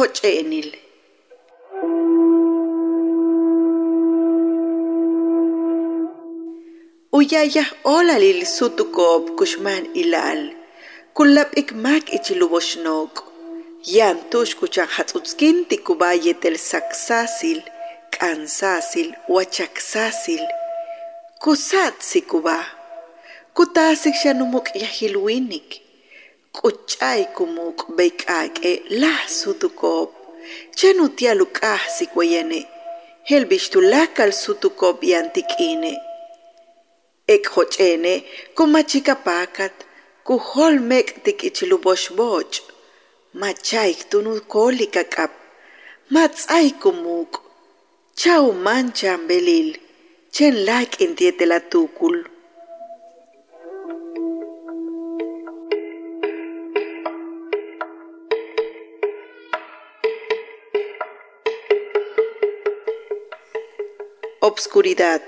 Hoch'enil. Uyayah olalil sutukop kushman ilal. Kullap ik mak ichiluboshnok. Yantush kuchan hatzutzkin tikubayetel saksasil, kansasil, wachaksasil. Kusat sikuba. Kutasik shanumuk yahilwinik. Kuchay kumuk beikake lah sutukop. Chanutia lukah sikwayane. Helbishtulakal sutukop yantikine. Ek hochene kumachikapakat. Kuholmek tik ichiluboshboch. Machaik tunu kolika kap. Matzay kumuk. Chau manchan belil. Chen lak intiete Obscuridad.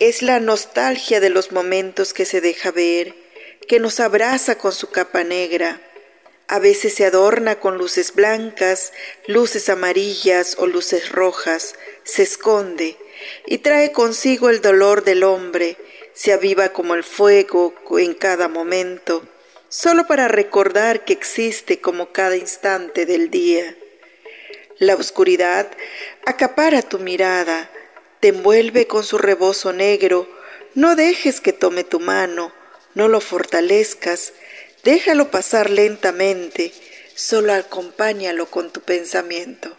Es la nostalgia de los momentos que se deja ver, que nos abraza con su capa negra. A veces se adorna con luces blancas, luces amarillas o luces rojas, se esconde y trae consigo el dolor del hombre, se aviva como el fuego en cada momento, solo para recordar que existe como cada instante del día. La oscuridad acapara tu mirada, te envuelve con su rebozo negro, no dejes que tome tu mano, no lo fortalezcas, déjalo pasar lentamente, solo acompáñalo con tu pensamiento.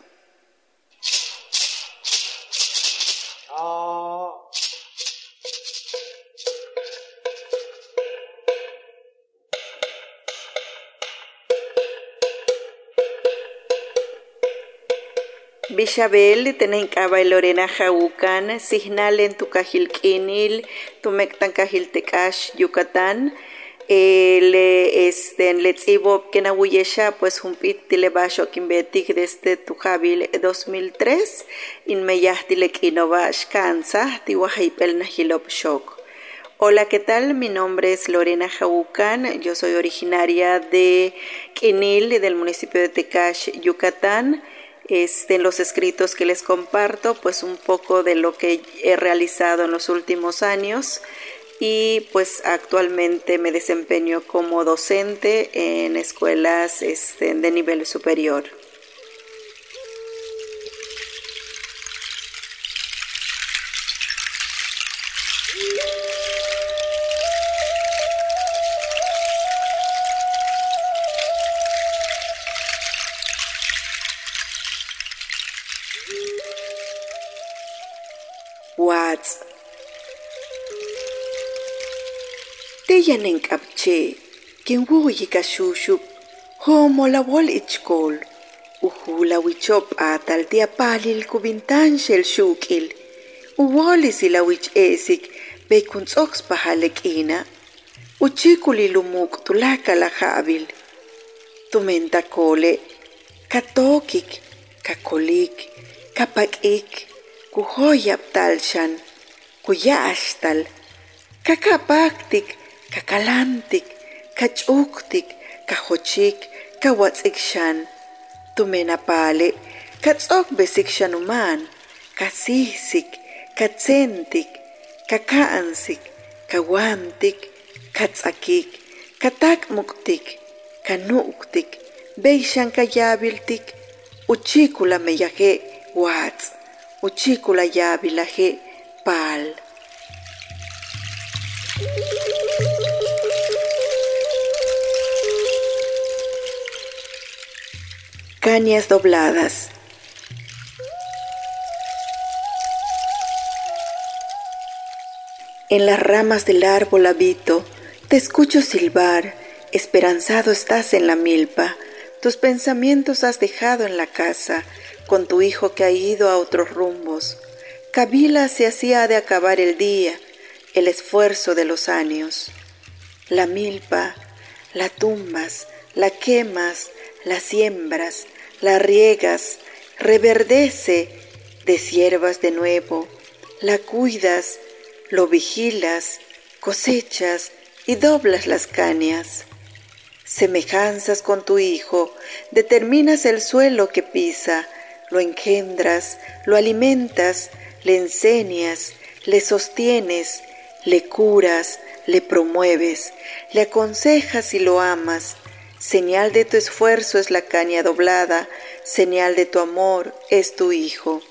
Bishabel, tenenkaba Lorena Jaucan, Signal en tu Cajilquinil, tu Mectan Cajiltecash, Yucatán, le este letzibo kenawuyesha pues humpit tilebasho kimbetik desde tu jabil 2003 inmeyah tilekinovas kansa tiwahipel nahilop shok Hola, ¿qué tal? Mi nombre es Lorena Jaucan, yo soy originaria de Quinil, del municipio de Tecash, Yucatán en los escritos que les comparto, pues un poco de lo que he realizado en los últimos años y pues actualmente me desempeño como docente en escuelas este, de nivel superior. Teyanen kapche, quien wuyi kashushub, homo la wol ichkol, uhula wichop atal dia palil kubintan shel shukil, uwolis ila wich esik, bekun tsox pahalekina, uchikuli lumuk tulaka la jabil, tumenta kole, katokik, kakolik, kapakik, kuhoyap talshan, kuyaashtal, kakapaktik, kakalantik, kachuktik, kahochik, kawatsikshan, tumenapale, katsok besikshan uman, kasisik, katsentik, kakaansik, kawantik, katsakik, katakmuktik, kanuktik, beishan kayabiltik, uchikula meyaje watz, uchikula yabilaje pal. Cañas dobladas. En las ramas del árbol habito, te escucho silbar, esperanzado estás en la milpa, tus pensamientos has dejado en la casa, con tu hijo que ha ido a otros rumbos. Kabila se hacía de acabar el día, el esfuerzo de los años. La milpa, la tumbas, la quemas, la siembras, la riegas, reverdece, deshiervas de nuevo, la cuidas, lo vigilas, cosechas y doblas las cañas. Semejanzas con tu hijo, determinas el suelo que pisa, lo engendras, lo alimentas, le enseñas, le sostienes, le curas, le promueves, le aconsejas y lo amas. Señal de tu esfuerzo es la caña doblada, señal de tu amor es tu hijo.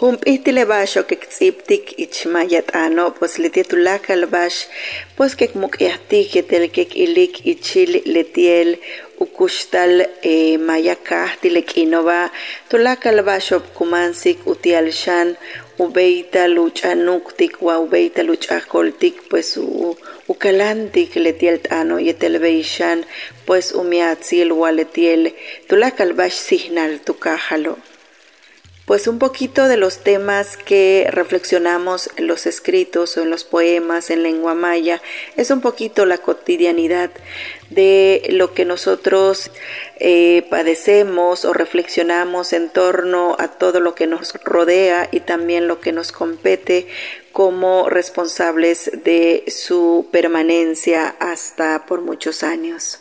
Hump'ihti bash okiktz'iptik ichmayat'ano pues litietulaka bash pues kek muk'yahtik yetel kek ilik ichil letiel ukuxtal eh, mayakahti lek'inova tulaka bash opkumansik utialxan ubeita luch'anuktik wa ubeita luch'ajkoltik pues u ukalantik letiel t'ano yetel beixan pues umiatzil wa letiel tulaka bash signal tukajalo pues un poquito de los temas que reflexionamos en los escritos o en los poemas en lengua maya es un poquito la cotidianidad de lo que nosotros eh, padecemos o reflexionamos en torno a todo lo que nos rodea y también lo que nos compete como responsables de su permanencia hasta por muchos años.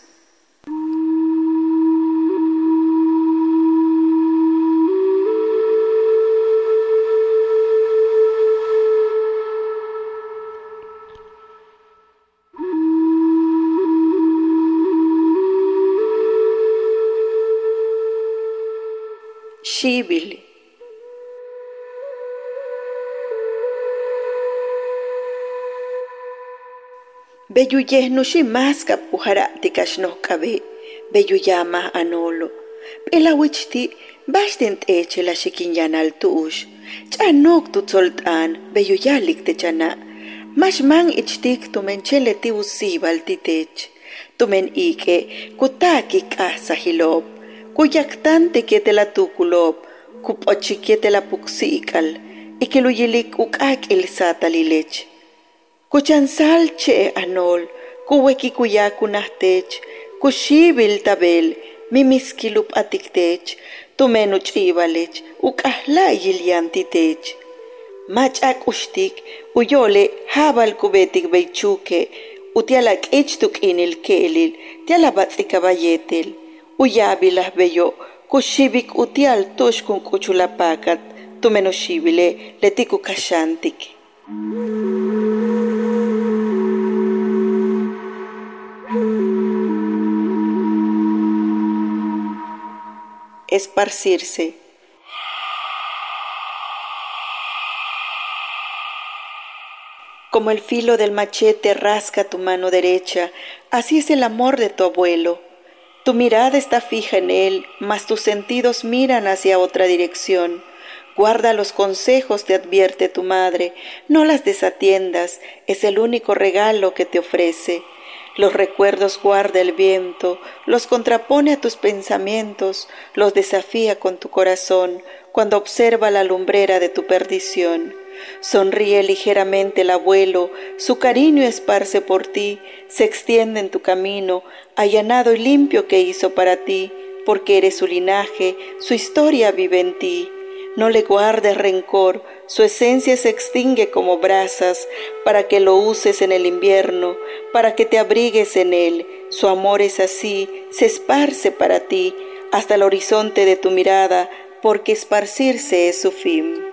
Shibili. Beyuyeh nuximasca pujarati kaxnohkabe, beyuyama anolo. Pelawichti baxten teche la xikinyanal tuux, ch'anok tutzolt'an beyuyalik techana. Maxman ichtik tumenchele ti usibal titech, tumen ike kutaki k'asa hilop kuyaktante la tukulop, la puxikal, y que luyilik ukakil satalilech. Kuchansal che anol, kuweki kuyakunahtech, kushibil tabel, mimiskilup atiktech, tumenu chibalech, ukahla yiliantitech. Machak ushtik, uyole habal kubetik beichuke, utialak ichtuk inil kelil, tialabatzika uyabilah bello, kushibik utial tushkun kuchulapakat, tumenoshibile letiku kashantik. Esparcirse. Como el filo del machete rasca tu mano derecha, así es el amor de tu abuelo tu mirada está fija en Él, mas tus sentidos miran hacia otra dirección. Guarda los consejos, te advierte tu madre, no las desatiendas, es el único regalo que te ofrece. Los recuerdos guarda el viento, los contrapone a tus pensamientos, los desafía con tu corazón cuando observa la lumbrera de tu perdición. Sonríe ligeramente el abuelo, su cariño esparce por ti, se extiende en tu camino, allanado y limpio que hizo para ti, porque eres su linaje, su historia vive en ti. No le guardes rencor, su esencia se extingue como brasas, para que lo uses en el invierno, para que te abrigues en él. Su amor es así, se esparce para ti, hasta el horizonte de tu mirada, porque esparcirse es su fin.